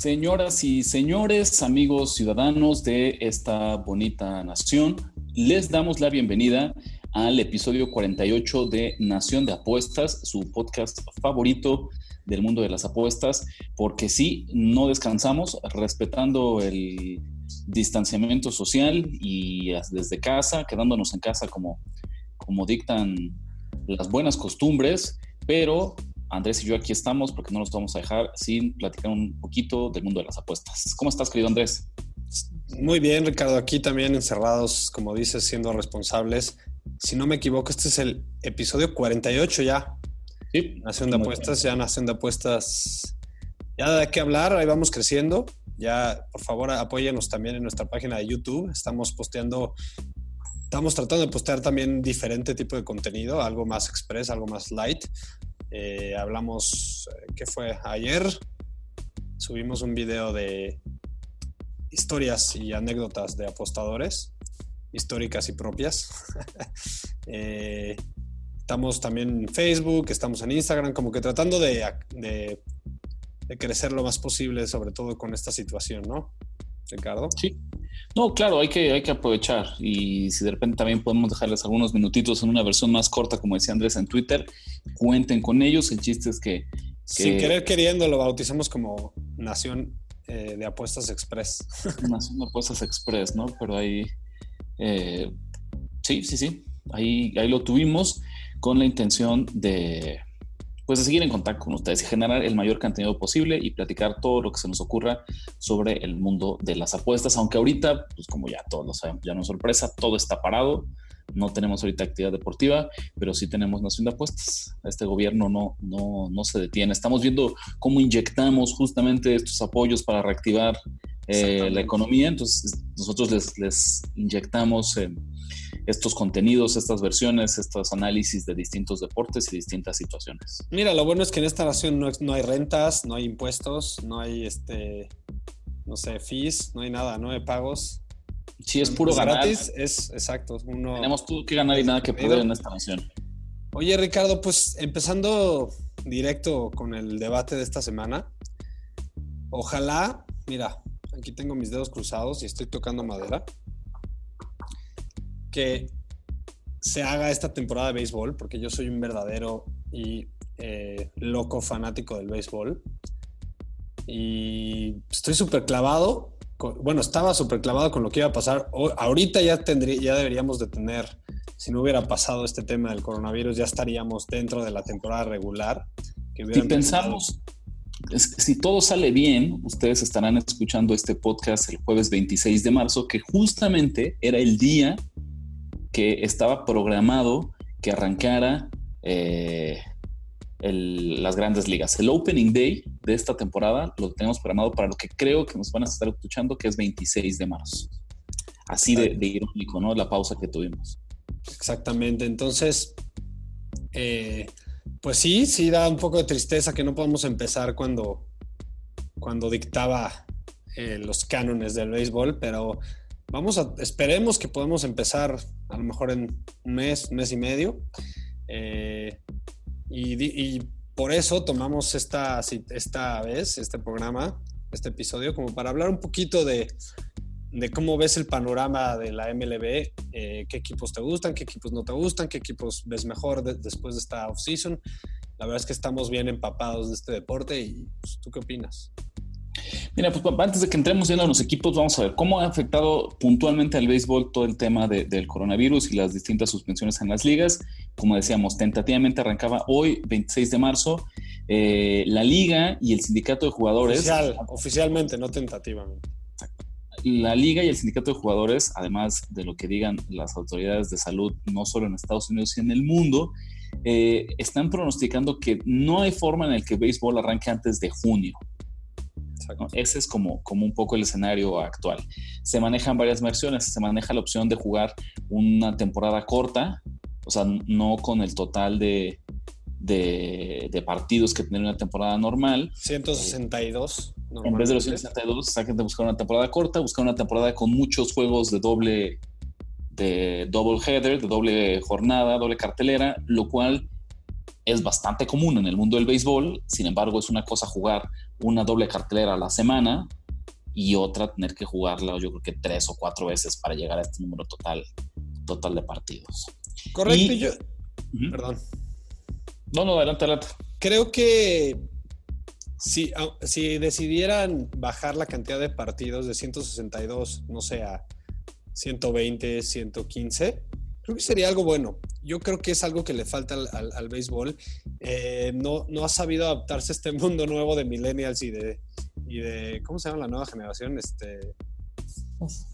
Señoras y señores, amigos ciudadanos de esta bonita nación, les damos la bienvenida al episodio 48 de Nación de Apuestas, su podcast favorito del mundo de las apuestas, porque sí, no descansamos, respetando el distanciamiento social y desde casa, quedándonos en casa como, como dictan las buenas costumbres, pero Andrés y yo aquí estamos porque no nos vamos a dejar sin platicar un poquito del mundo de las apuestas. ¿Cómo estás, querido Andrés? Muy bien, Ricardo. Aquí también encerrados, como dices, siendo responsables. Si no me equivoco, este es el episodio 48 ya. Sí. Nación de apuestas, ya Nación de apuestas. Ya de qué hablar, ahí vamos creciendo. Ya, por favor, apóyenos también en nuestra página de YouTube. Estamos posteando, estamos tratando de postear también diferente tipo de contenido, algo más express, algo más light. Eh, hablamos, eh, ¿qué fue? Ayer subimos un video de historias y anécdotas de apostadores, históricas y propias. Eh, estamos también en Facebook, estamos en Instagram, como que tratando de, de, de, crecer lo más posible, sobre todo con esta situación, ¿no? Ricardo. Sí. No, claro, hay que, hay que aprovechar y si de repente también podemos dejarles algunos minutitos en una versión más corta, como decía Andrés en Twitter, cuenten con ellos. El chiste es que... Sin querer queriendo lo bautizamos como Nación eh, de Apuestas Express. Nación de Apuestas Express, ¿no? Pero ahí... Eh, sí, sí, sí. Ahí, ahí lo tuvimos con la intención de pues de seguir en contacto con ustedes y generar el mayor contenido posible y platicar todo lo que se nos ocurra sobre el mundo de las apuestas, aunque ahorita, pues como ya todos lo sabemos, ya no es sorpresa, todo está parado, no tenemos ahorita actividad deportiva, pero sí tenemos Nación de Apuestas. Este gobierno no, no, no se detiene. Estamos viendo cómo inyectamos justamente estos apoyos para reactivar eh, la economía, entonces nosotros les, les inyectamos... Eh, estos contenidos, estas versiones, estos análisis de distintos deportes y distintas situaciones. Mira, lo bueno es que en esta nación no, no hay rentas, no hay impuestos, no hay este, no sé, fees, no hay nada, no hay pagos. Sí, es puro ganar. Gratis, es exacto. Uno, Tenemos todo que ganar y nada que perder en esta nación. Oye, Ricardo, pues empezando directo con el debate de esta semana. Ojalá, mira, aquí tengo mis dedos cruzados y estoy tocando madera que se haga esta temporada de béisbol, porque yo soy un verdadero y eh, loco fanático del béisbol. Y estoy súper clavado, bueno, estaba súper clavado con lo que iba a pasar. ahorita ya, tendría, ya deberíamos de tener, si no hubiera pasado este tema del coronavirus, ya estaríamos dentro de la temporada regular. si pensamos, si todo sale bien, ustedes estarán escuchando este podcast el jueves 26 de marzo, que justamente era el día que estaba programado que arrancara eh, las grandes ligas. El Opening Day de esta temporada lo tenemos programado para lo que creo que nos van a estar escuchando, que es 26 de marzo. Así de, irónico, ¿no? La pausa que tuvimos. Exactamente. Entonces, eh, pues sí, sí da un poco de tristeza que no podamos empezar cuando, cuando dictaba eh, los cánones del béisbol, pero vamos a, esperemos que podamos empezar a lo mejor en un mes, mes y medio. Eh, y, por eso tomamos esta, esta vez, este programa, este episodio, como para hablar un poquito de, de cómo ves el panorama de la MLB, eh, qué equipos te gustan, qué equipos no te gustan, qué equipos ves mejor después de esta off-season. La verdad es que estamos bien empapados de este deporte y pues, ¿tú qué opinas? Mira, pues antes de que entremos viendo a los equipos, vamos a ver cómo ha afectado puntualmente al béisbol todo el tema del coronavirus y las distintas suspensiones en las ligas. Como decíamos, tentativamente arrancaba hoy, 26 de marzo, eh, la liga y el sindicato de jugadores. oficialmente, no tentativamente. La liga y el sindicato de jugadores, además de lo que digan las autoridades de salud, no solo en Estados Unidos, sino en el mundo, eh, están pronosticando que no hay forma en el que el béisbol arranque antes de junio. Ese es como, como un poco el escenario actual. Se manejan varias versiones, se maneja la opción de jugar una temporada corta, o sea, no con el total de, de, partidos que tiene una temporada normal. 162. En vez de los 162, saquen de buscar una temporada corta, buscar una temporada con muchos juegos de doble, de double header, de doble jornada, doble cartelera, lo cual es bastante común en el mundo del béisbol. Sin embargo, es una cosa jugar una doble cartelera a la semana y otra tener que jugarla, yo creo que tres o cuatro veces para llegar a este número total, total de partidos. Correcto, yo. Perdón. No, no, adelante, adelante. Creo que si, si decidieran bajar la cantidad de partidos de 162, no sé, a 120, 115, creo que sería algo bueno. Yo creo que es algo que le falta al, béisbol. Eh, no, no ha sabido adaptarse a este mundo nuevo de millennials y de, y de ¿cómo se llama la nueva generación? Este,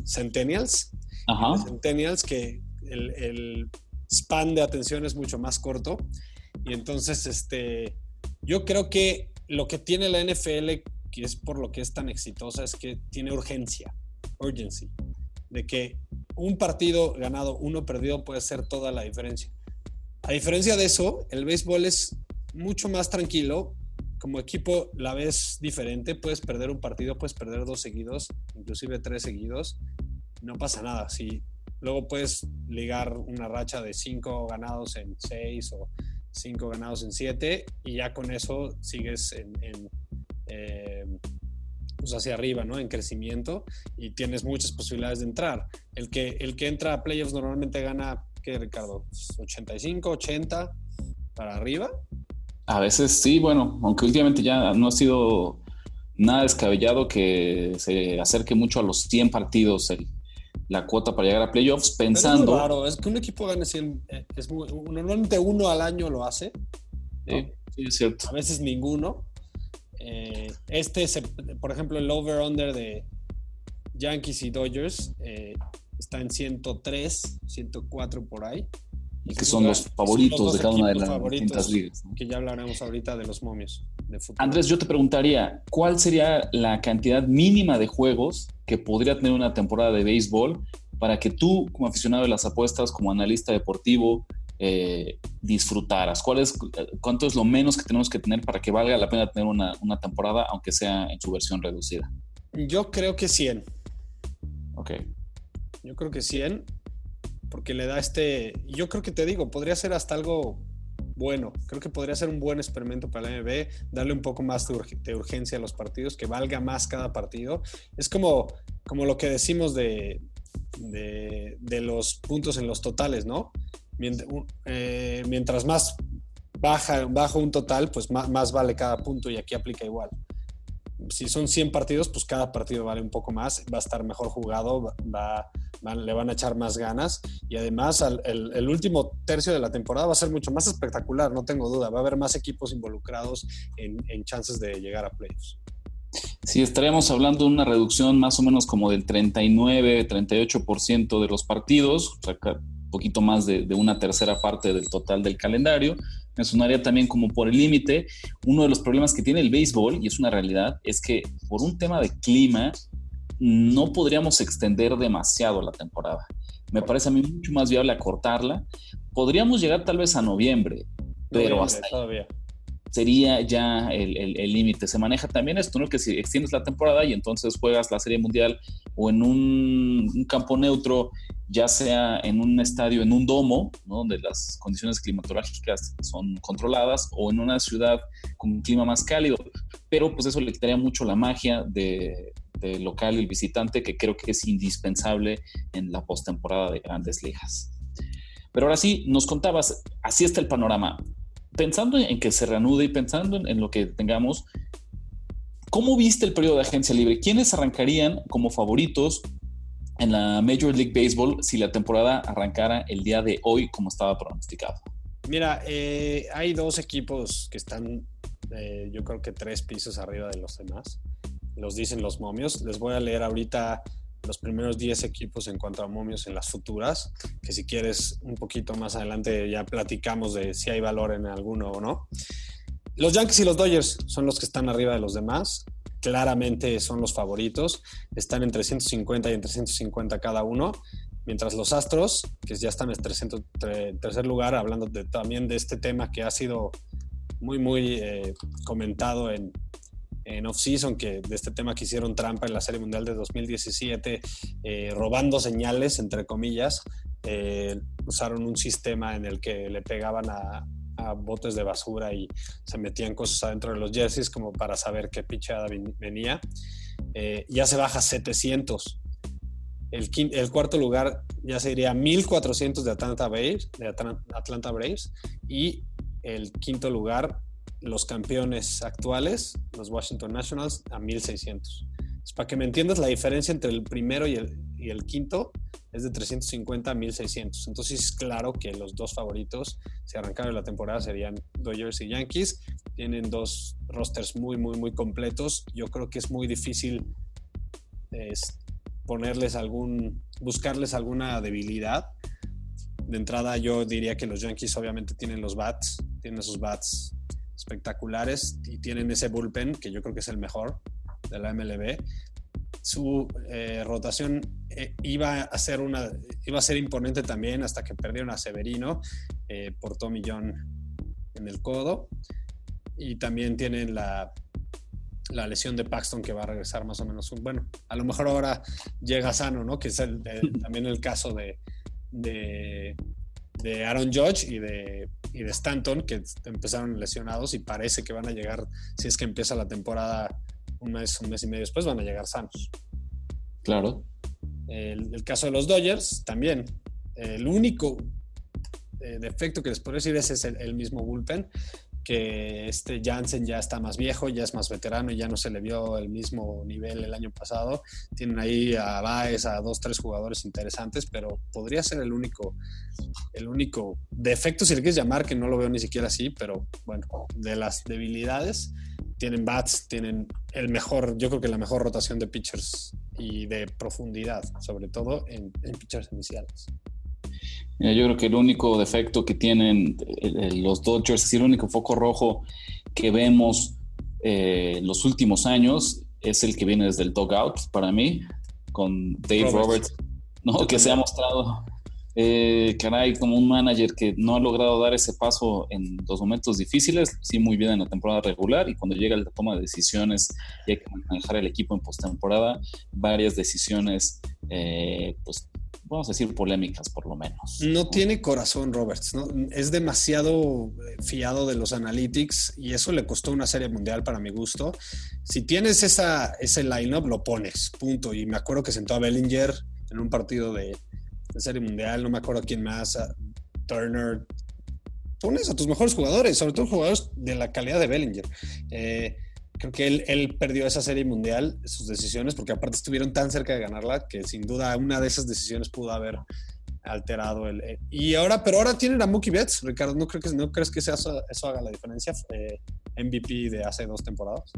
centennials. Ajá. Centennials, que el, el span de atención es mucho más corto. Y entonces, este, yo creo que lo que tiene la NFL, que es por lo que es tan exitosa, es que tiene urgencia, urgency, de que un partido ganado, uno perdido puede ser toda la diferencia. A diferencia de eso, el béisbol es mucho más tranquilo. Como equipo la ves diferente, puedes perder un partido, puedes perder dos seguidos, inclusive tres seguidos, no pasa nada. Si luego puedes ligar una racha de cinco ganados en seis o cinco ganados en siete y ya con eso sigues en, eh, pues hacia arriba, ¿no? En crecimiento y tienes muchas posibilidades de entrar. El que, el que entra a playoffs normalmente gana, ¿qué, Ricardo? ¿85, 80 para arriba? A veces sí, bueno, aunque últimamente ya no ha sido nada descabellado que se acerque mucho a los 100 partidos el, la cuota para llegar a playoffs pensando... es claro, es que un equipo gane 100, eh, es normalmente uno al año lo hace. Sí, es cierto. A veces ninguno. Eh, este, por ejemplo, el over-under de Yankees y Dodgers eh, está en 103, 104 por ahí. Y que son los favoritos de cada una de las distintas ligas. Que ya hablaremos ahorita de los momios. De Andrés, yo te preguntaría, ¿cuál sería la cantidad mínima de juegos que podría tener una temporada de béisbol para que tú, como aficionado de las apuestas, como analista deportivo, eh, disfrutaras? ¿Cuál es, ¿Cuánto es lo menos que tenemos que tener para que valga la pena tener una, una temporada, aunque sea en su versión reducida? Yo creo que 100. Ok. Yo creo que 100 porque le da este, yo creo que te digo, podría ser hasta algo bueno, creo que podría ser un buen experimento para la MB, darle un poco más de, urgencia a los partidos, que valga más cada partido. Es como, como lo que decimos de, de, los puntos en los totales, ¿no? Eh, mientras, más baja, bajo un total, pues más, más vale cada punto y aquí aplica igual si son 100 partidos, pues cada partido vale un poco más, va a estar mejor jugado, le van a echar más ganas y además el, último tercio de la temporada va a ser mucho más espectacular, no tengo duda, va a haber más equipos involucrados en, chances de llegar a playoffs. Sí, estaríamos hablando de una reducción más o menos como del 39, 38% de los partidos, o sea, poquito más de, de una tercera parte del total del calendario me sonaría también como por el límite. Uno de los problemas que tiene el béisbol, y es una realidad, es que por un tema de clima no podríamos extender demasiado la temporada. Me parece a mí mucho más viable acortarla. Podríamos llegar tal vez a noviembre, pero hasta todavía sería ya el límite. Se maneja también esto, ¿no? Que si extiendes la temporada y entonces juegas la Serie Mundial o en un, campo neutro, ya sea en un estadio, en un domo, donde las condiciones climatológicas son controladas, o en una ciudad con un clima más cálido. Pero pues eso le quitaría mucho la magia de, local y el visitante, que creo que es indispensable en la postemporada de grandes ligas. Pero ahora sí, nos contabas, así está el panorama pensando en que se reanude y pensando en, lo que tengamos, ¿cómo viste el periodo de agencia libre? ¿Quiénes arrancarían como favoritos en la Major League Baseball si la temporada arrancara el día de hoy como estaba pronosticado? Mira, eh, hay dos equipos que están, eh, yo creo que tres pisos arriba de los demás. Los dicen los momios. Les voy a leer ahorita los primeros 10 equipos en cuanto a momios en las futuras, que si quieres un poquito más adelante ya platicamos de si hay valor en alguno o no. Los Yankees y los Dodgers son los que están arriba de los demás. Claramente son los favoritos. Están en 350 y en 350 cada uno. Mientras los Astros, que ya están en 300, tercer lugar, hablando también de este tema que ha sido muy, muy eh, comentado en, en off-season, que de este tema que hicieron trampa en la Serie Mundial de 2017, eh, robando señales, entre comillas. Eh, usaron un sistema en el que le pegaban a, botes de basura y se metían cosas adentro de los jerseys como para saber qué pichada venía. ya se baja 700 el, cuarto lugar ya sería 1400 de Atlanta Braves, de Atlanta Braves y el quinto lugar los campeones actuales, los Washington Nationals, a 1600. para que me entiendas, la diferencia entre el primero y el, y el quinto es de 350 a 1600. Entonces es claro que los dos favoritos, si arrancaron la temporada, serían Dodgers y Yankees. Tienen dos rosters muy, muy, muy completos. Yo creo que es muy difícil ponerles algún, buscarles alguna debilidad. De entrada yo diría que los Yankees obviamente tienen los bats, tienen esos bats espectaculares y tienen ese bullpen que yo creo que es el mejor de la MLB. Su eh, rotación eh, iba, a ser una, iba a ser imponente también hasta que perdieron a Severino eh, por Tommy John en el codo. Y también tienen la, la lesión de Paxton que va a regresar más o menos. Bueno, a lo mejor ahora llega sano, ¿no? Que es también el caso de, de, Aaron Judge y de, y de Stanton, que empezaron lesionados y parece que van a llegar, si es que empieza la temporada un mes, un mes y medio después, van a llegar sanos. Claro. El, caso de los Dodgers también. El único eh, defecto que les puedo decir es, es el, mismo bullpen que este Jansen ya está más viejo, ya es más veterano y ya no se le vio el mismo nivel el año pasado. Tienen ahí a Baez, a dos, tres jugadores interesantes, pero podría ser el único, el único defecto, si le quieres llamar, que no lo veo ni siquiera así, pero bueno, de las debilidades, tienen bats, tienen el mejor, yo creo que la mejor rotación de pitchers y de profundidad, sobre todo en, en pitchers iniciales yo creo que el único defecto que tienen eh, los Dodgers, es el único foco rojo que vemos eh, los últimos años es el que viene desde el dugout para mí, con Dave Roberts, ¿no? que se ha mostrado, eh, caray, como un manager que no ha logrado dar ese paso en los momentos difíciles, sí muy bien en la temporada regular y cuando llega la toma de decisiones y hay que manejar el equipo en postemporada, varias decisiones pues vamos a decir, polémicas por lo menos. No tiene corazón Roberts, ¿no? es demasiado eh, fiado de los analytics y eso le costó una serie mundial para mi gusto. Si tienes esa, ese lineup, lo pones, punto. Y me acuerdo que sentó a Bellinger en un partido de, serie mundial, no me acuerdo quién más, Turner. Pones a tus mejores jugadores, sobre todo jugadores de la calidad de Bellinger. Eh, creo que él, él, perdió esa serie mundial, sus decisiones, porque aparte estuvieron tan cerca de ganarla que sin duda una de esas decisiones pudo haber alterado el... Eh, y ahora, pero ahora tienen a Mookie Betts, Ricardo, ¿no, creo que, no crees que eso, eso haga la diferencia? Eh, MVP de hace dos temporadas.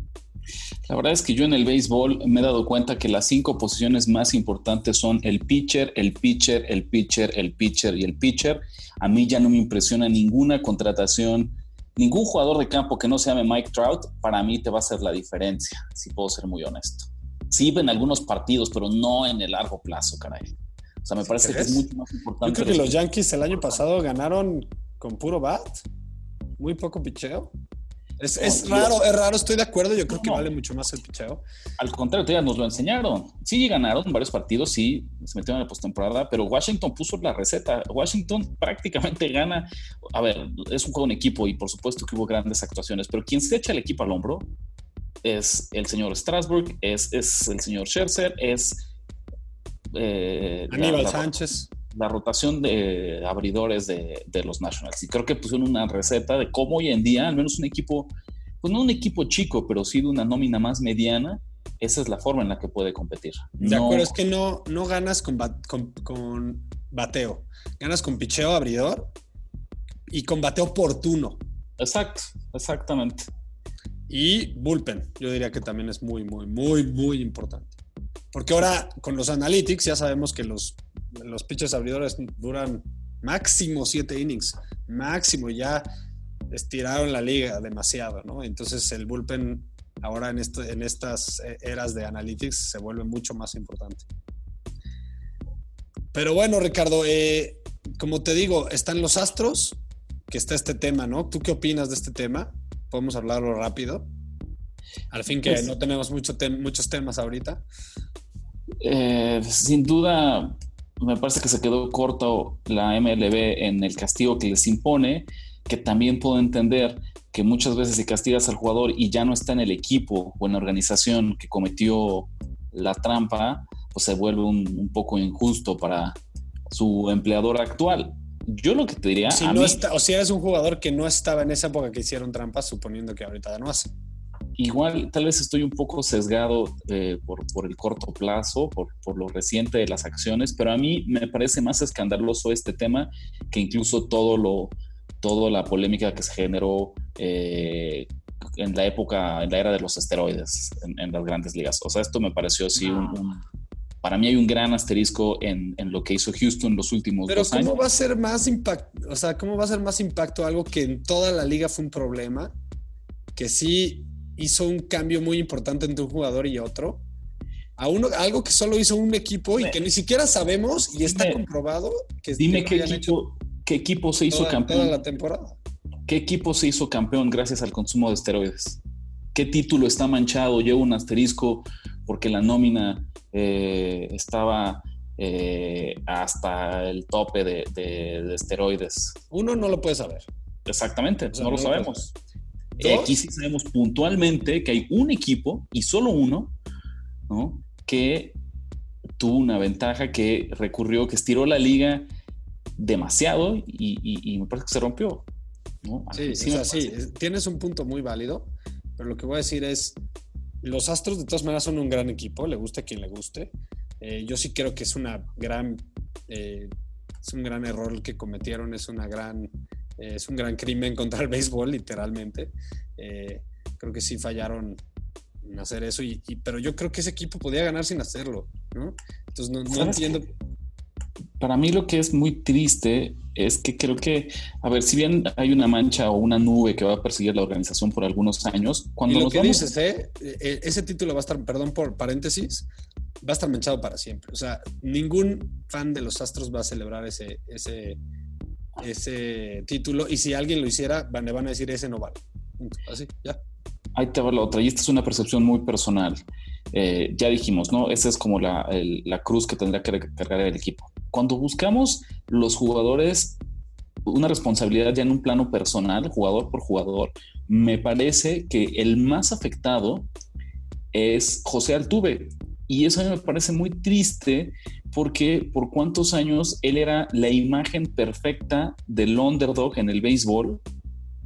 La verdad es que yo en el béisbol me he dado cuenta que las cinco posiciones más importantes son el pitcher, el pitcher, el pitcher, el pitcher y el pitcher. A mí ya no me impresiona ninguna contratación ningún jugador de campo que no se llame Mike Trout, para mí te va a hacer la diferencia, si puedo ser muy honesto. Sí, en algunos partidos, pero no en el largo plazo, caray. O sea, me parece que es mucho más importante. Yo creo que los Yankees el año pasado ganaron con puro bat, muy poco picheo. Es, raro, es raro, estoy de acuerdo. Yo creo que vale mucho más el picheo. Al contrario, ya nos lo enseñaron. Sí, ganaron varios partidos, sí, se metieron en la postemporada, pero Washington puso la receta. Washington prácticamente gana. A ver, es un juego en equipo y por supuesto que hubo grandes actuaciones, pero quien se echa el equipo al hombro es el señor Strasburg, es, es el señor Scherzer, es. Eh, Aníbal Sánchez la rotación de abridores de, los Nationals. Y creo que pusieron una receta de cómo hoy en día, al menos un equipo, pues no un equipo chico, pero sí de una nómina más mediana, esa es la forma en la que puede competir. De acuerdo, es que no, no ganas con, con, bateo, ganas con picheo abridor y con bateo oportuno. Exacto, exactamente. Y bullpen, yo diría que también es muy, muy, muy, muy importante. Porque ahora con los analytics ya sabemos que los, los pitchers abridores duran máximo siete innings, máximo, ya estiraron la liga demasiado, ¿no? Entonces el bullpen ahora en, en estas eras de analytics se vuelve mucho más importante. Pero bueno, Ricardo, eh, como te digo, están los astros, que está este tema, ¿no? ¿Tú qué opinas de este tema? Podemos hablarlo rápido. Al fin que pues no tenemos mucho muchos temas ahorita. Eh, sin duda, me parece que se quedó corto la MLB en el castigo que les impone, que también puedo entender que muchas veces si castigas al jugador y ya no está en el equipo o en la organización que cometió la trampa, pues se vuelve un, poco injusto para su empleador actual. Yo lo que te diría... Si no está, o si eres un jugador que no estaba en esa época que hicieron trampas, suponiendo que ahorita ya no hace igual tal vez estoy un poco sesgado eh, por, el corto plazo, por, lo reciente de las acciones, pero a mí me parece más escandaloso este tema que incluso todo lo, toda la polémica que se generó eh, en la época, en la era de los esteroides en, las grandes ligas. O sea, esto me pareció así un, para mí hay un gran asterisco en, lo que hizo Houston los últimos Pero dos años. Pero ¿cómo va a ser más impacto? O sea, ¿cómo va a ser más impacto algo que en toda la liga fue un problema? Que sí hizo un cambio muy importante entre un jugador y otro. A uno, algo que solo hizo un equipo y que ni siquiera sabemos y está comprobado que Dime qué equipo, qué equipo se hizo campeón. Toda la temporada. ¿Qué equipo se hizo campeón gracias al consumo de esteroides? ¿Qué título está manchado? Lleva un asterisco porque la nómina eh, estaba eh, hasta el tope de, esteroides. Uno no lo puede saber. Exactamente, no, lo sabemos. Aquí sí sabemos puntualmente que hay un equipo y solo uno, ¿no? Que tuvo una ventaja que recurrió, que estiró la liga demasiado y, me parece que se rompió. Sí, sí, tienes un punto muy válido, pero lo que voy a decir es, los Astros de todas maneras son un gran equipo, le guste a quien le guste. Eh, yo sí creo que es una gran, eh, es un gran error que cometieron, es una gran es un gran crimen contra el béisbol, literalmente. Eh, creo que sí fallaron en hacer eso, y, pero yo creo que ese equipo podía ganar sin hacerlo, ¿no? Entonces no, entiendo. Para mí lo que es muy triste es que creo que, a ver, si bien hay una mancha o una nube que va a perseguir la organización por algunos años, cuando y lo que dices, ¿eh? ¿eh? ese título va a estar, perdón por paréntesis, va a estar manchado para siempre. O sea, ningún fan de los Astros va a celebrar ese, ese, ese título y si alguien lo hiciera, le van a decir ese no vale. Así, ya. Ahí te va la otra, y esta es una percepción muy personal. Eh, ya dijimos, ¿no? Esa es como la, la cruz que tendrá que cargar el equipo. Cuando buscamos los jugadores, una responsabilidad ya en un plano personal, jugador por jugador, me parece que el más afectado es José Altuve. Y eso a mí me parece muy triste porque por cuántos años él era la imagen perfecta del underdog en el béisbol,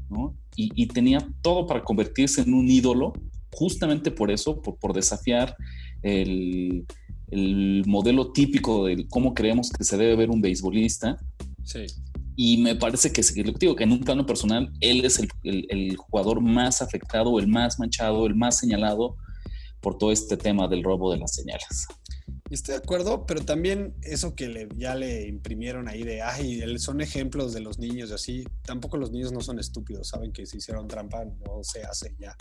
¿no? Y, tenía todo para convertirse en un ídolo, justamente por eso, por, desafiar el, modelo típico de cómo creemos que se debe ver un beisbolista. Sí. Y me parece que, digo, que en un plano personal, él es el, el, jugador más afectado, el más manchado, el más señalado por todo este tema del robo de las señales. Estoy de acuerdo, pero también eso que le, ya le imprimieron ahí de, ay, son ejemplos de los niños y así, tampoco los niños no son estúpidos, saben que si hicieron trampa no se hace ya.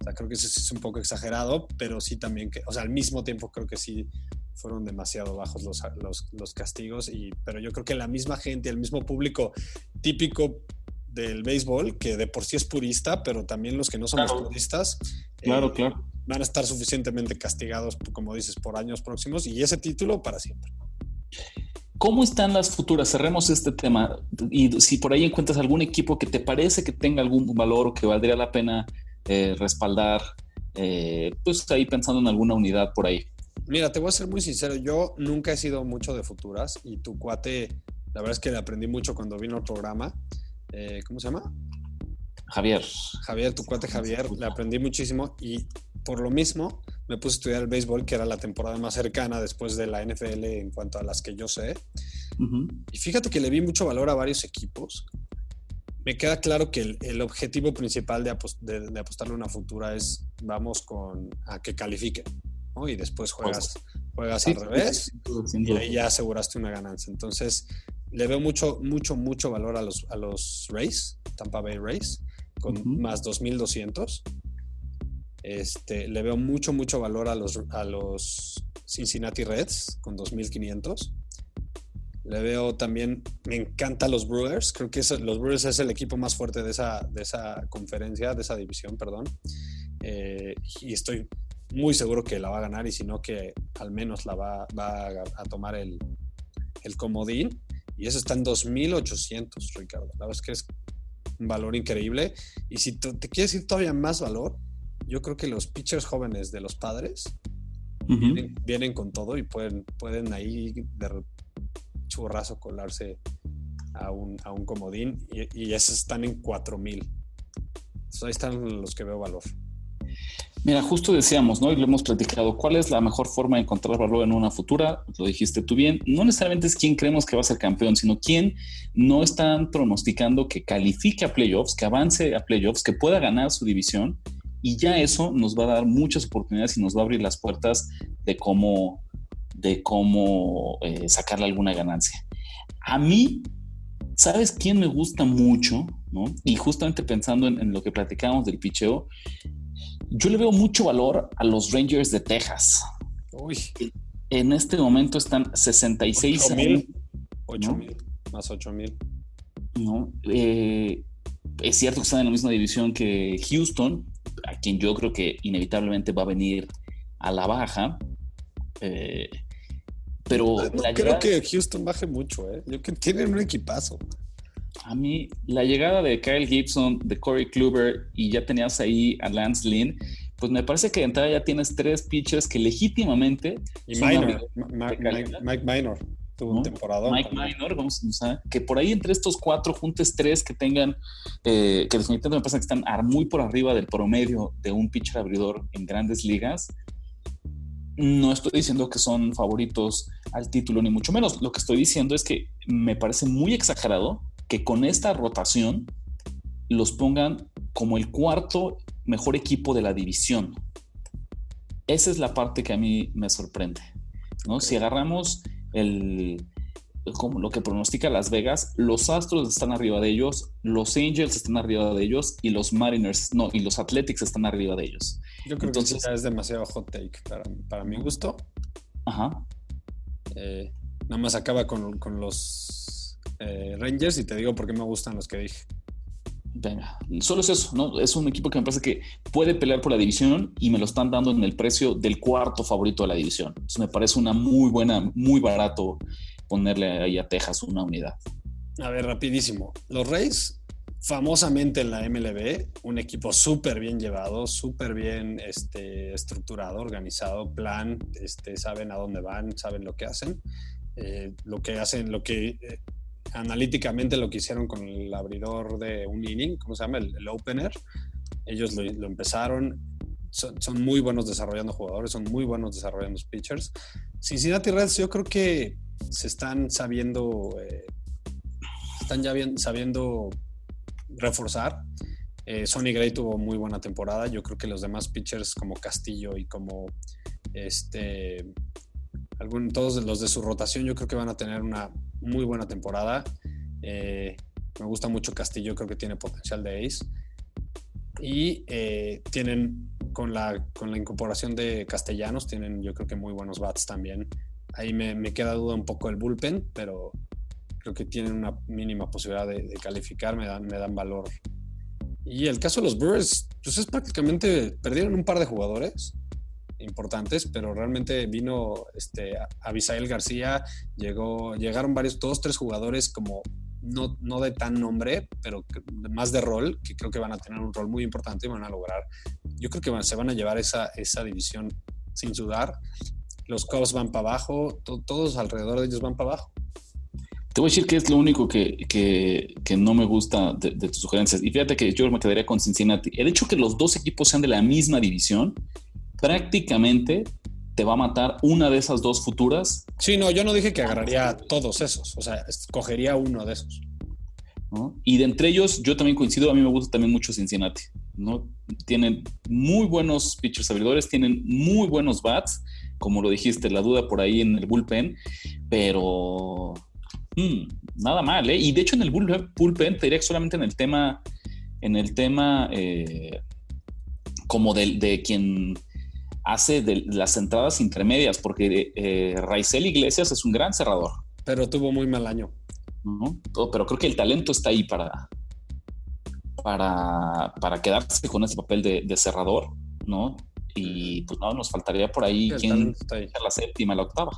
O sea, creo que eso es un poco exagerado, pero sí también que, o sea, al mismo tiempo creo que sí fueron demasiado bajos los, los, castigos, y, pero yo creo que la misma gente, el mismo público típico del béisbol, que de por sí es purista, pero también los que no somos puristas. Claro, eh, claro van a estar suficientemente castigados, como dices, por años próximos y ese título para siempre. ¿Cómo están las futuras? Cerremos este tema. Y si por ahí encuentras algún equipo que te parece que tenga algún valor o que valdría la pena eh, respaldar, eh, pues ahí pensando en alguna unidad por ahí. Mira, te voy a ser muy sincero. Yo nunca he sido mucho de futuras y tu cuate, la verdad es que le aprendí mucho cuando vino al programa. Eh, ¿Cómo se llama? Javier. Javier, tu cuate Javier, le aprendí muchísimo y por lo mismo me puse a estudiar el béisbol, que era la temporada más cercana después de la NFL en cuanto a las que yo sé. Y fíjate que le vi mucho valor a varios equipos. Me queda claro que el, objetivo principal de, apostarle una futura es vamos con a que califiquen. Y después juegas, juegas al revés y ahí ya aseguraste una ganancia. Entonces, le veo mucho, mucho, mucho valor a los, a los Rays, Tampa Bay Rays, con más 2.200. Este, le veo mucho, mucho valor a los, a los Cincinnati Reds con 2.500. Le veo también, me encantan los Brewers. Creo que los Brewers es el equipo más fuerte de esa, de esa conferencia, de esa división, perdón. Eh, y estoy muy seguro que la va a ganar y si no que al menos la va, a, tomar el, el, comodín. Y eso está en 2.800, Ricardo. La verdad es que es un valor increíble. Y si te quieres ir todavía más valor, yo creo que los pitchers jóvenes de los padres vienen, con todo y pueden, pueden ahí de churrazo colarse a un, a un comodín y, y esos están en 4000. ahí están los que veo valor. Mira, justo decíamos, ¿no? Y lo hemos platicado, ¿cuál es la mejor forma de encontrar valor en una futura? Lo dijiste tú bien, no necesariamente es quién creemos que va a ser campeón, sino quién no están pronosticando que califique a playoffs, que avance a playoffs, que pueda ganar su división y ya eso nos va a dar muchas oportunidades y nos va a abrir las puertas de cómo, de cómo eh, sacarle alguna ganancia. A mí, ¿sabes quién me gusta mucho? ¿no? Y justamente pensando en, lo que platicábamos del picheo, yo le veo mucho valor a los Rangers de Texas. Uy. En este momento están 66 mil. 8 mil, más 8 mil. ¿no? Eh, es cierto que están en la misma división que Houston, a quien yo creo que inevitablemente va a venir a la baja. Eh, pero no, creo que Houston baje mucho, ¿eh? Yo que tienen un equipazo. A mí, la llegada de Kyle Gibson, de Corey Kluber y ya tenías ahí a Lance Lynn, pues me parece que de entrada ya tienes tres pitchers que legítimamente. Y Minor, Mike Minor tuvo un temporada. Mike Minor, vamos a que por ahí entre estos cuatro juntes tres que tengan, eh, que definitivamente me parece que están muy por arriba del promedio de un pitcher abridor en grandes ligas. No estoy diciendo que son favoritos al título, ni mucho menos. Lo que estoy diciendo es que me parece muy exagerado que con esta rotación los pongan como el cuarto mejor equipo de la división. Esa es la parte que a mí me sorprende. ¿no? Si agarramos el, como lo que pronostica Las Vegas, los Astros están arriba de ellos, los Angels están arriba de ellos y los Mariners, no, y los Athletics están arriba de ellos. Yo creo Entonces, que es demasiado hot take para, para mi gusto. Ajá. Eh, nada más acaba con, con los eh, Rangers y te digo por qué me gustan los que dije. Venga, solo es eso, ¿no? Es un equipo que me parece que puede pelear por la división y me lo están dando en el precio del cuarto favorito de la división. Eso me parece una muy buena, muy barato ponerle ahí a Texas una unidad. A ver, rapidísimo. Los Reyes, famosamente en la MLB, un equipo súper bien llevado, súper bien este, estructurado, organizado, plan, este, saben a dónde van, saben lo que hacen. Eh, lo que hacen, lo que eh, analíticamente lo que hicieron con el abridor de un inning, ¿cómo se llama? El, opener. Ellos lo, empezaron. Son, muy buenos desarrollando jugadores, son muy buenos desarrollando pitchers. Cincinnati Reds, yo creo que se están sabiendo, eh, están ya bien, sabiendo reforzar. Eh, Sonny Gray tuvo muy buena temporada. Yo creo que los demás pitchers como Castillo y como este, algún, todos los de su rotación, yo creo que van a tener una muy buena temporada. Eh, me gusta mucho Castillo, creo que tiene potencial de ace. Y eh, tienen, con la, con la incorporación de Castellanos, tienen yo creo que muy buenos bats también. Ahí me, queda duda un poco el bullpen, pero creo que tienen una mínima posibilidad de, calificar, me dan, me dan valor. Y el caso de los Brewers, pues es prácticamente, perdieron un par de jugadores, importantes, pero realmente vino este, Abisael García, llegó, llegaron varios, todos tres jugadores como no, no de tan nombre, pero más de rol, que creo que van a tener un rol muy importante y van a lograr, yo creo que se van a llevar esa, esa división sin sudar. Los Cubs van para abajo, todos alrededor de ellos van para abajo. Te voy a decir que es lo único que, que, que no me gusta de, de, tus sugerencias. Y fíjate que yo me quedaría con Cincinnati. El hecho que los dos equipos sean de la misma división prácticamente te va a matar una de esas dos futuras. Sí, no, yo no dije que agarraría todos esos, o sea, escogería uno de esos. Y de entre ellos, yo también coincido, a mí me gusta también mucho Cincinnati, ¿no? Tienen muy buenos pitchers abridores, tienen muy buenos bats, como lo dijiste, la duda por ahí en el bullpen, pero mm, nada mal, ¿eh? Y de hecho en el bullpen, te diría que solamente en el tema, en el tema eh, como de, quien hace de las entradas intermedias, porque eh, Raizel Iglesias es un gran cerrador. Pero tuvo muy mal año. Oh, pero creo que el talento está ahí para, para, para quedarse con ese papel de, cerrador, ¿no? Y pues no, nos faltaría por ahí quien la séptima, la octava.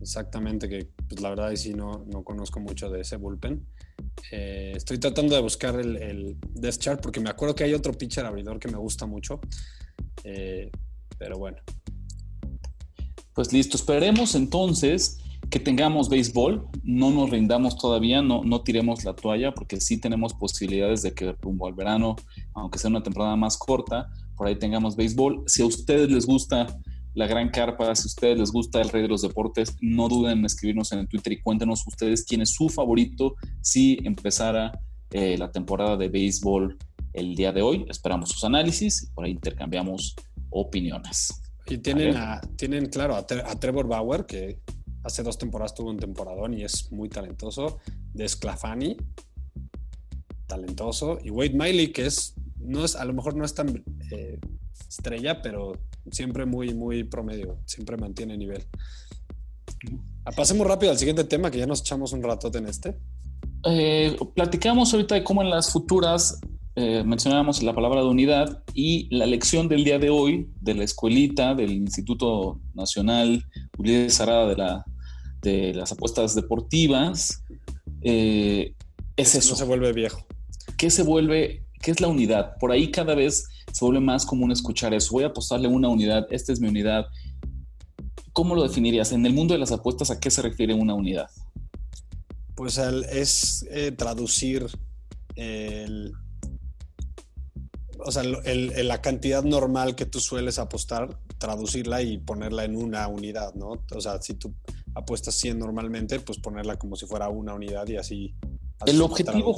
Exactamente, que pues la verdad sí no, no conozco mucho de ese bullpen. Eh, estoy tratando de buscar el, el, Death Chart porque me acuerdo que hay otro pitcher abridor que me gusta mucho. Eh, pero bueno. Pues listo, esperemos entonces que tengamos béisbol, no nos rindamos todavía, no, no tiremos la toalla, porque sí tenemos posibilidades de que rumbo al verano, aunque sea una temporada más corta, por ahí tengamos béisbol. Si a ustedes les gusta la gran carpa, si a ustedes les gusta el rey de los deportes, no duden en escribirnos en Twitter y cuéntenos ustedes quién es su favorito si empezara eh, la temporada de béisbol el día de hoy. Esperamos sus análisis y por ahí intercambiamos opiniones. Y tienen, tienen claro, a Trevor Bauer, que Hace dos temporadas tuvo un temporadón y es muy talentoso. De Sclafani, talentoso. Y Wade Miley, que es, no es, a lo mejor no es tan eh, estrella, pero siempre muy, muy promedio. Siempre mantiene nivel. Ah, pasemos rápido al siguiente tema, que ya nos echamos un ratote en este. Eh, platicamos ahorita de cómo en las futuras eh, mencionábamos la palabra de unidad y la lección del día de hoy de la escuelita del Instituto Nacional Ulises Sarada de, la, de las apuestas deportivas eh, es eso. No se vuelve viejo. ¿Qué se vuelve? ¿Qué es la unidad? Por ahí cada vez se vuelve más común escuchar eso. Voy a apostarle una unidad, esta es mi unidad. ¿Cómo lo definirías? En el mundo de las apuestas, ¿a qué se refiere una unidad? Pues es eh, traducir el, o sea, la cantidad normal que tú sueles apostar, traducirla y ponerla en una unidad, ¿no? O sea, si tú apuestas 100 normalmente, pues ponerla como si fuera una unidad y así. El objetivo,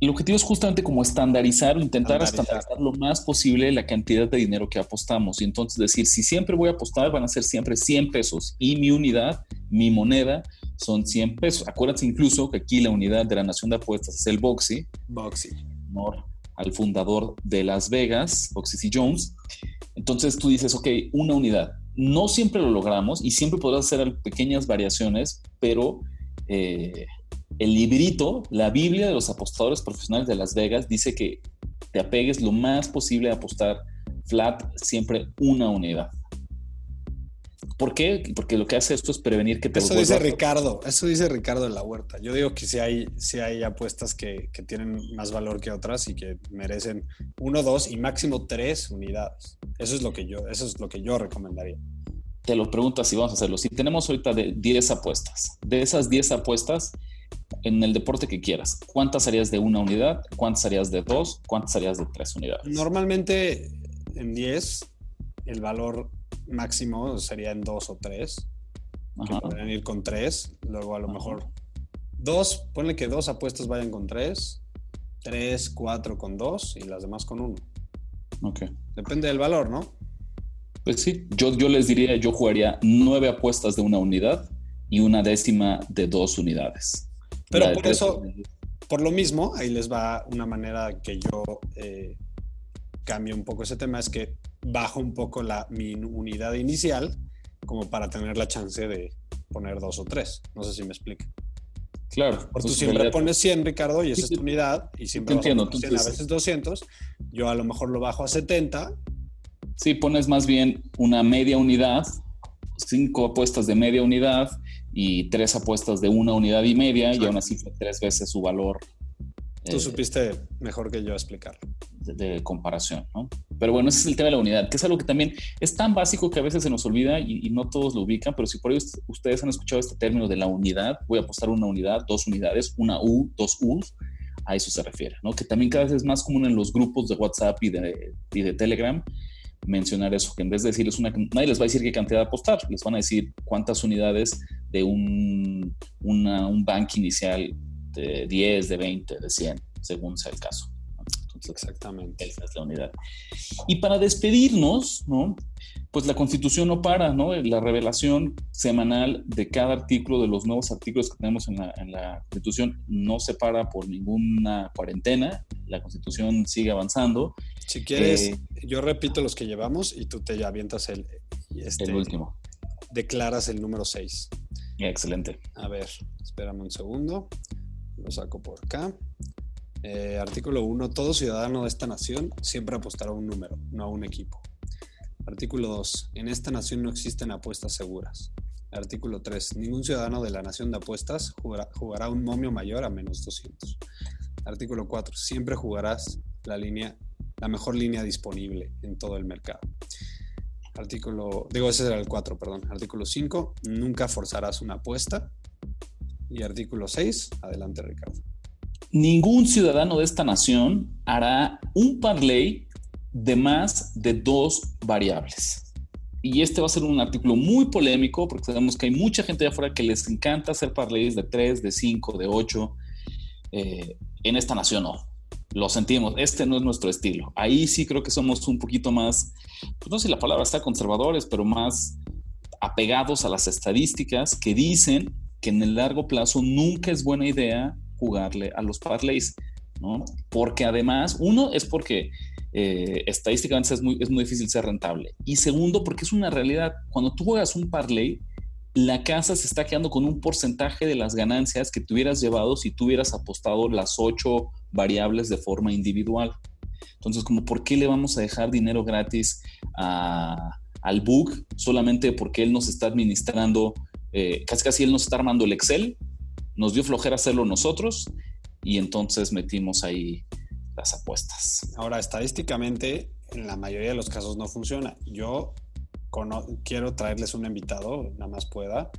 el objetivo es justamente como estandarizar o intentar estandarizar. lo más posible la cantidad de dinero que apostamos. Y entonces decir, si siempre voy a apostar, van a ser siempre 100 pesos. Y mi unidad, mi moneda, son 100 pesos. Acuérdense incluso que aquí la unidad de la nación de apuestas es el Boxy. Boxy al fundador de Las Vegas, Foxy Jones. Entonces tú dices, ok, una unidad. No siempre lo logramos y siempre podrás hacer pequeñas variaciones, pero eh, el librito, la Biblia de los apostadores profesionales de Las Vegas, dice que te apegues lo más posible a apostar flat siempre una unidad. ¿Por qué? Porque lo que hace esto es prevenir que te Eso dice Ricardo, eso dice Ricardo en la huerta. Yo digo que si hay, si hay apuestas que, tienen más valor que otras y que merecen uno, dos y máximo tres unidades. Eso es lo que yo, eso es lo que yo recomendaría. Te lo pregunto así, vamos a hacerlo. Si tenemos ahorita de 10 apuestas, de esas 10 apuestas, en el deporte que quieras, ¿cuántas harías de una unidad? ¿Cuántas harías de dos? ¿Cuántas harías de tres unidades? Normalmente en 10 el valor máximo sería en dos o tres. Que podrían ir con tres. Luego a lo mejor dos, ponle que dos apuestas vayan con tres, tres, cuatro con dos y las demás con uno. Ok. Depende del valor, ¿no? Pues sí, yo, yo les diría, yo jugaría nueve apuestas de una unidad y una décima de dos unidades. Pero por eso, por lo mismo, ahí les va una manera que yo eh, cambio un poco ese tema, es que bajo un poco la, mi unidad inicial como para tener la chance de poner dos o tres. No sé si me explica. Claro. Porque tú siempre pones 100, Ricardo, y esa es tu unidad, y siempre entiendo, 100, a veces 200. Yo a lo mejor lo bajo a 70. Sí, pones más bien una media unidad, cinco apuestas de media unidad y tres apuestas de una unidad y media, y aún así tres veces su valor. Tú eh, supiste mejor que yo explicarlo de, comparación, ¿no? Pero bueno, ese es el tema de la unidad, que es algo que también es tan básico que a veces se nos olvida y, no todos lo ubican, pero si por ahí ustedes han escuchado este término de la unidad, voy a apostar una unidad, dos unidades, una U, dos U's, a eso se refiere, ¿no? Que también cada vez es más común en los grupos de WhatsApp y de, y de Telegram mencionar eso, que en vez de decirles una, nadie les va a decir qué cantidad de apostar, les van a decir cuántas unidades de un, un bank inicial de 10, de 20, de 100, según sea el caso. puntos. Exactamente. Esa es la unidad. Y para despedirnos, ¿no? Pues la constitución no para, ¿no? La revelación semanal de cada artículo, de los nuevos artículos que tenemos en la, en la constitución, no se para por ninguna cuarentena. La constitución sigue avanzando. Si quieres, eh, yo repito los que llevamos y tú te avientas el, este, el último. Declaras el número 6. Excelente. A ver, espérame un segundo. Lo saco por acá. Eh, artículo 1. Todo ciudadano de esta nación siempre apostará a un número, no a un equipo. Artículo 2. En esta nación no existen apuestas seguras. Artículo 3. Ningún ciudadano de la nación de apuestas jugará, un momio mayor a menos 200. Artículo 4. Siempre jugarás la línea, la mejor línea disponible en todo el mercado. Artículo, digo, ese era el 4, perdón. Artículo 5, nunca forzarás una apuesta. Y artículo 6, adelante Ricardo. Ningún ciudadano de esta nación hará un parlay de más de dos variables. Y este va a ser un artículo muy polémico porque sabemos que hay mucha gente de afuera que les encanta hacer parlays de 3, de 5, de 8. Eh, en esta nación no lo sentimos, este no es nuestro estilo. Ahí sí creo que somos un poquito más, pues no sé si la palabra está conservadores, pero más apegados a las estadísticas que dicen que en el largo plazo nunca es buena idea jugarle a los parlays, ¿no? Porque además, uno es porque eh, estadísticamente es muy, es muy difícil ser rentable. Y segundo, porque es una realidad. Cuando tú juegas un parlay, la casa se está quedando con un porcentaje de las ganancias que te hubieras llevado si tú hubieras apostado las ocho variables de forma individual. Entonces, como, ¿por qué le vamos a dejar dinero gratis al book solamente porque él nos está administrando, eh, casi casi él nos está armando el Excel, nos dio flojera hacerlo nosotros y entonces metimos ahí las apuestas. Ahora, estadísticamente, en la mayoría de los casos no funciona. Yo quiero traerles un invitado, nada más pueda,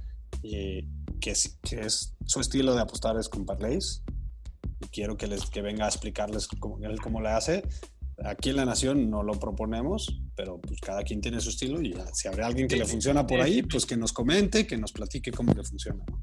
y que, es, su estilo de apostar es con parlays. Y quiero que, les, que venga a explicarles cómo le hace. Aquí en La Nación no lo proponemos, pero pues cada quien tiene su estilo y si habrá alguien que le funciona por ahí, pues que nos comente, que nos platique cómo le funciona. No,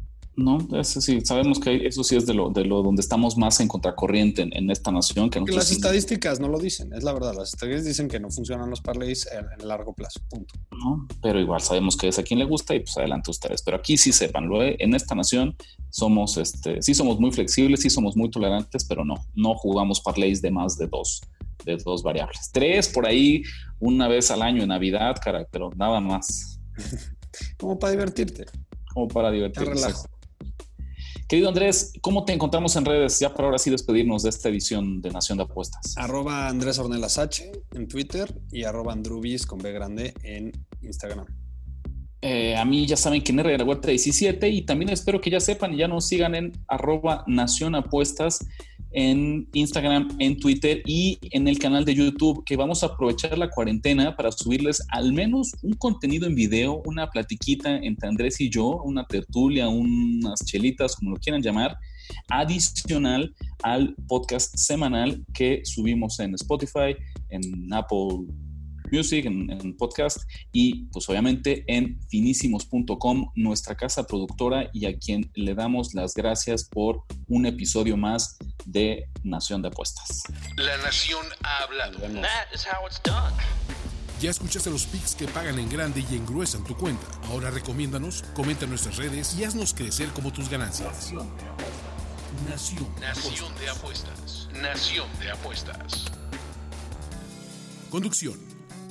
eso sí, sabemos que eso sí es de lo, de lo donde estamos más en contracorriente en, esta nación. Que las estadísticas no lo dicen, es la verdad. Las estadísticas dicen que no funcionan los parlays en, en largo plazo, punto. No, pero igual sabemos que es a quien le gusta y pues adelante ustedes. Pero aquí sí sepan, en esta nación somos, este, sí somos muy flexibles, sí somos muy tolerantes, pero no, no jugamos parlays de más de dos, de dos variables. Tres por ahí, una vez al año en Navidad, cara, pero nada más. Como para divertirte. Como para divertirte. Querido Andrés, ¿cómo te encontramos en redes? Ya para ahora sí despedirnos de esta edición de Nación de Apuestas. Arroba Andrés Ornelas H en Twitter y arroba Andrubis con B grande en Instagram. Eh, a mí ya saben que en R 17 y también espero que ya sepan y ya nos sigan en arroba Nación Apuestas en Instagram, en Twitter y en el canal de YouTube, que vamos a aprovechar la cuarentena para subirles al menos un contenido en video, una platiquita entre Andrés y yo, una tertulia, unas chelitas, como lo quieran llamar, adicional al podcast semanal que subimos en Spotify, en Apple Music, en, podcast y pues obviamente en finísimos.com, nuestra casa productora y a quien le damos las gracias por un episodio más de Nación de Apuestas. La Nación ha hablado. Ya escuchaste los pics que pagan en grande y engruesan tu cuenta. Ahora recomiéndanos, comenta en nuestras redes y haznos crecer como tus ganancias. Nación. Nación de Apuestas. Nación de Apuestas. Conducción.